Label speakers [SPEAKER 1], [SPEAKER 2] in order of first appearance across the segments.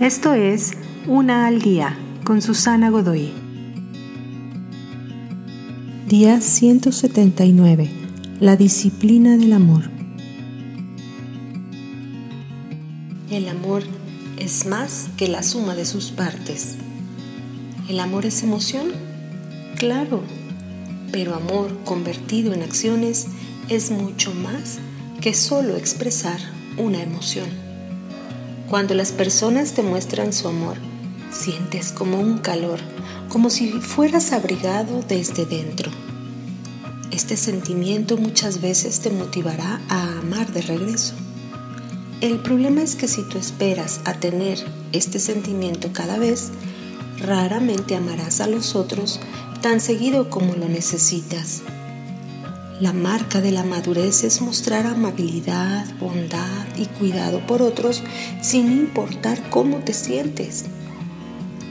[SPEAKER 1] Esto es Una al Día con Susana Godoy. Día 179. La disciplina del amor.
[SPEAKER 2] El amor es más que la suma de sus partes. ¿El amor es emoción? Claro, pero amor convertido en acciones es mucho más que solo expresar una emoción. Cuando las personas te muestran su amor, sientes como un calor, como si fueras abrigado desde dentro. Este sentimiento muchas veces te motivará a amar de regreso. El problema es que si tú esperas a tener este sentimiento cada vez, raramente amarás a los otros tan seguido como lo necesitas. La marca de la madurez es mostrar amabilidad, bondad y cuidado por otros sin importar cómo te sientes.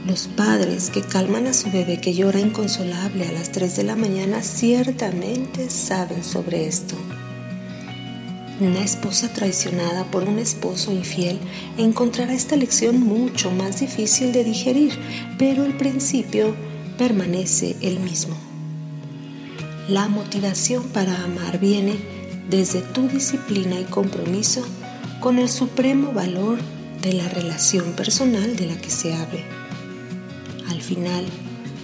[SPEAKER 2] Los padres que calman a su bebé que llora inconsolable a las 3 de la mañana ciertamente saben sobre esto. Una esposa traicionada por un esposo infiel encontrará esta lección mucho más difícil de digerir, pero el principio permanece el mismo. La motivación para amar viene desde tu disciplina y compromiso con el supremo valor de la relación personal de la que se hable. Al final,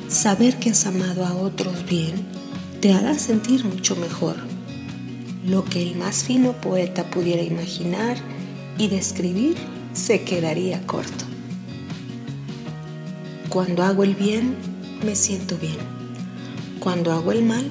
[SPEAKER 2] saber que has amado a otros bien te hará sentir mucho mejor. Lo que el más fino poeta pudiera imaginar y describir se quedaría corto. Cuando hago el bien, me siento bien. Cuando hago el mal,